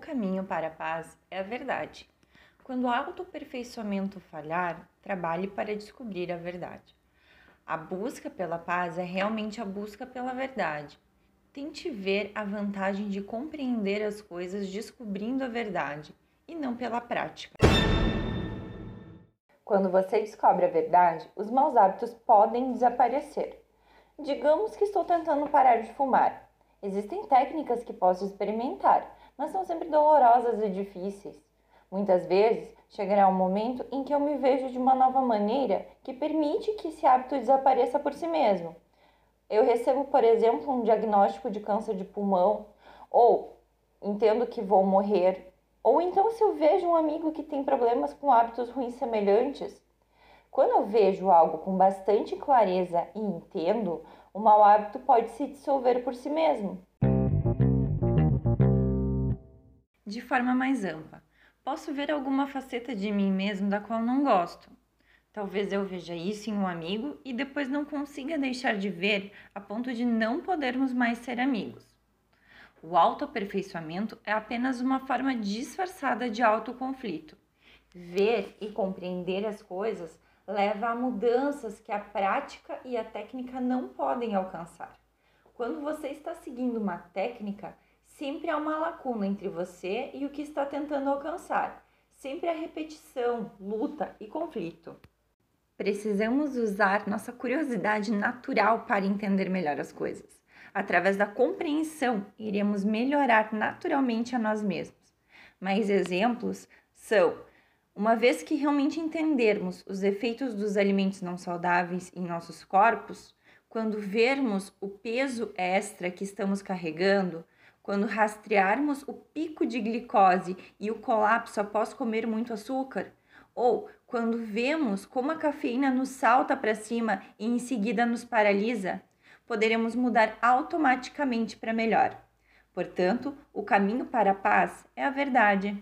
caminho para a paz é a verdade. Quando o autoaperfeiçoamento falhar, trabalhe para descobrir a verdade. A busca pela paz é realmente a busca pela verdade. Tente ver a vantagem de compreender as coisas descobrindo a verdade e não pela prática. Quando você descobre a verdade, os maus hábitos podem desaparecer. Digamos que estou tentando parar de fumar. Existem técnicas que posso experimentar, mas são sempre dolorosas e difíceis. Muitas vezes chegará um momento em que eu me vejo de uma nova maneira que permite que esse hábito desapareça por si mesmo. Eu recebo, por exemplo, um diagnóstico de câncer de pulmão, ou entendo que vou morrer, ou então se eu vejo um amigo que tem problemas com hábitos ruins semelhantes. Quando eu vejo algo com bastante clareza e entendo, o mau hábito pode se dissolver por si mesmo. De forma mais ampla, posso ver alguma faceta de mim mesmo da qual não gosto. Talvez eu veja isso em um amigo e depois não consiga deixar de ver a ponto de não podermos mais ser amigos. O autoaperfeiçoamento é apenas uma forma disfarçada de autoconflito. Ver e compreender as coisas leva a mudanças que a prática e a técnica não podem alcançar. Quando você está seguindo uma técnica, sempre há uma lacuna entre você e o que está tentando alcançar. Sempre há repetição, luta e conflito. Precisamos usar nossa curiosidade natural para entender melhor as coisas. Através da compreensão, iremos melhorar naturalmente a nós mesmos. Mais exemplos são: uma vez que realmente entendermos os efeitos dos alimentos não saudáveis em nossos corpos, quando vermos o peso extra que estamos carregando, quando rastrearmos o pico de glicose e o colapso após comer muito açúcar, ou quando vemos como a cafeína nos salta para cima e em seguida nos paralisa, poderemos mudar automaticamente para melhor. Portanto, o caminho para a paz é a verdade.